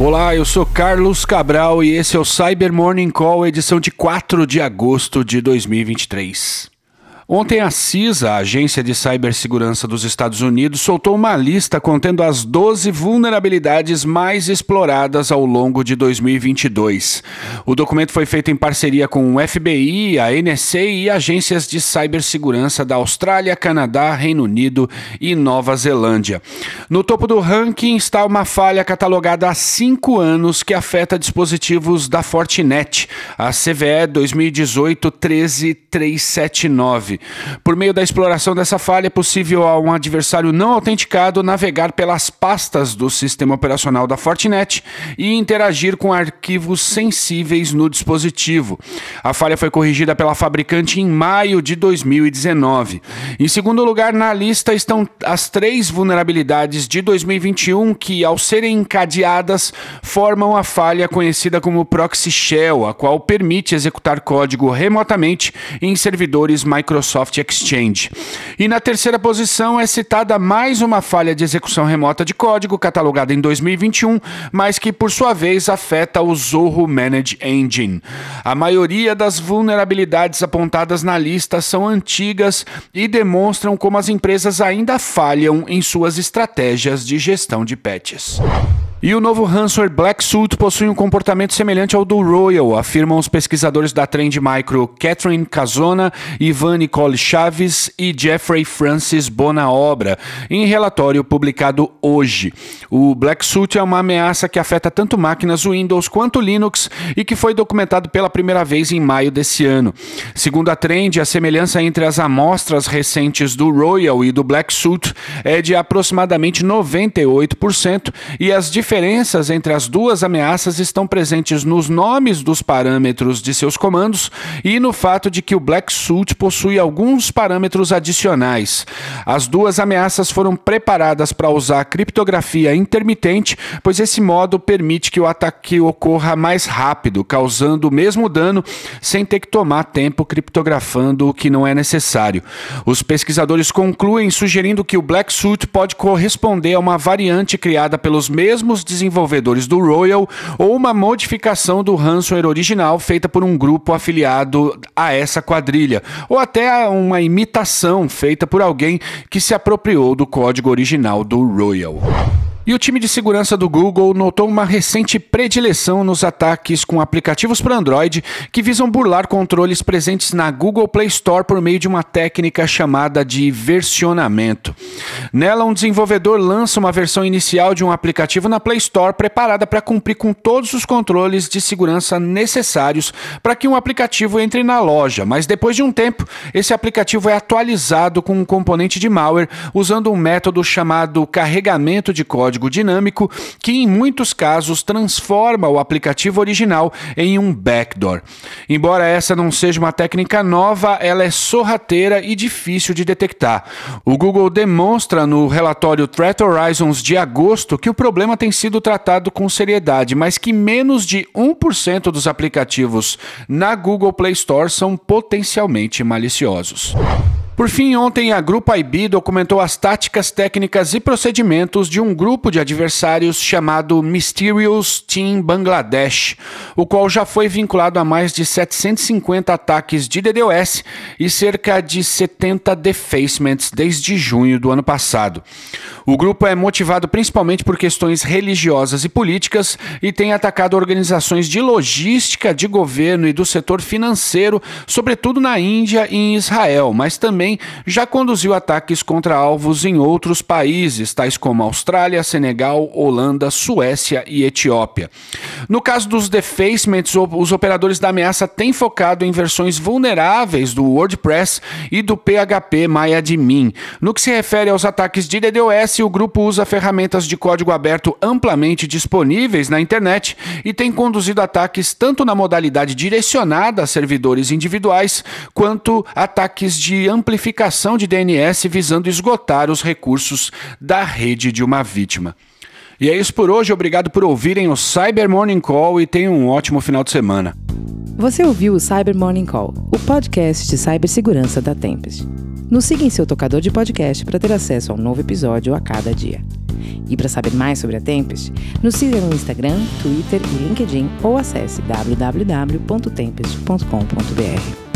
Olá, eu sou Carlos Cabral e esse é o Cyber Morning Call, edição de 4 de agosto de 2023. Ontem a CISA, a Agência de Cibersegurança dos Estados Unidos, soltou uma lista contendo as 12 vulnerabilidades mais exploradas ao longo de 2022. O documento foi feito em parceria com o FBI, a NSA e agências de cibersegurança da Austrália, Canadá, Reino Unido e Nova Zelândia. No topo do ranking está uma falha catalogada há cinco anos que afeta dispositivos da Fortinet, a CVE 2018 13379. Por meio da exploração dessa falha, é possível a um adversário não autenticado navegar pelas pastas do sistema operacional da Fortinet e interagir com arquivos sensíveis no dispositivo. A falha foi corrigida pela fabricante em maio de 2019. Em segundo lugar, na lista estão as três vulnerabilidades de 2021 que, ao serem encadeadas, formam a falha conhecida como Proxy Shell, a qual permite executar código remotamente em servidores Microsoft Microsoft Exchange. E na terceira posição é citada mais uma falha de execução remota de código catalogada em 2021, mas que por sua vez afeta o Zorro Manage Engine. A maioria das vulnerabilidades apontadas na lista são antigas e demonstram como as empresas ainda falham em suas estratégias de gestão de patches. E o novo ransomware Black Suit possui um comportamento semelhante ao do Royal, afirmam os pesquisadores da Trend Micro Catherine Casona, Ivan Nicole Chaves e Jeffrey Francis Bonaobra, em relatório publicado hoje. O Black Suit é uma ameaça que afeta tanto máquinas Windows quanto Linux e que foi documentado pela primeira vez em maio desse ano. Segundo a Trend, a semelhança entre as amostras recentes do Royal e do Black Suit é de aproximadamente 98% e as diferenças diferenças entre as duas ameaças estão presentes nos nomes dos parâmetros de seus comandos e no fato de que o Black Suit possui alguns parâmetros adicionais. As duas ameaças foram preparadas para usar criptografia intermitente, pois esse modo permite que o ataque ocorra mais rápido, causando o mesmo dano sem ter que tomar tempo criptografando o que não é necessário. Os pesquisadores concluem sugerindo que o Black Suit pode corresponder a uma variante criada pelos mesmos desenvolvedores do Royal ou uma modificação do ransomware original feita por um grupo afiliado a essa quadrilha, ou até uma imitação feita por alguém que se apropriou do código original do Royal. E o time de segurança do Google notou uma recente predileção nos ataques com aplicativos para Android que visam burlar controles presentes na Google Play Store por meio de uma técnica chamada de versionamento. Nela, um desenvolvedor lança uma versão inicial de um aplicativo na Play Store preparada para cumprir com todos os controles de segurança necessários para que um aplicativo entre na loja, mas depois de um tempo, esse aplicativo é atualizado com um componente de malware usando um método chamado carregamento de código código dinâmico que, em muitos casos, transforma o aplicativo original em um backdoor. Embora essa não seja uma técnica nova, ela é sorrateira e difícil de detectar. O Google demonstra no relatório Threat Horizons de agosto que o problema tem sido tratado com seriedade, mas que menos de 1% dos aplicativos na Google Play Store são potencialmente maliciosos. Por fim, ontem a Grupo IB documentou as táticas, técnicas e procedimentos de um grupo de adversários chamado Mysterious Team Bangladesh, o qual já foi vinculado a mais de 750 ataques de DDoS e cerca de 70 defacements desde junho do ano passado. O grupo é motivado principalmente por questões religiosas e políticas e tem atacado organizações de logística, de governo e do setor financeiro, sobretudo na Índia e em Israel, mas também já conduziu ataques contra alvos em outros países, tais como Austrália, Senegal, Holanda, Suécia e Etiópia. No caso dos defacements, os operadores da ameaça têm focado em versões vulneráveis do WordPress e do PHP MyAdmin. No que se refere aos ataques de DDoS, o grupo usa ferramentas de código aberto amplamente disponíveis na internet e tem conduzido ataques tanto na modalidade direcionada a servidores individuais, quanto ataques de amplificação de DNS visando esgotar os recursos da rede de uma vítima. E é isso por hoje, obrigado por ouvirem o Cyber Morning Call e tenham um ótimo final de semana. Você ouviu o Cyber Morning Call, o podcast de cibersegurança da Tempest. Nos siga em seu tocador de podcast para ter acesso a um novo episódio a cada dia. E para saber mais sobre a Tempest, nos siga no Instagram, Twitter e LinkedIn ou acesse www.tempest.com.br.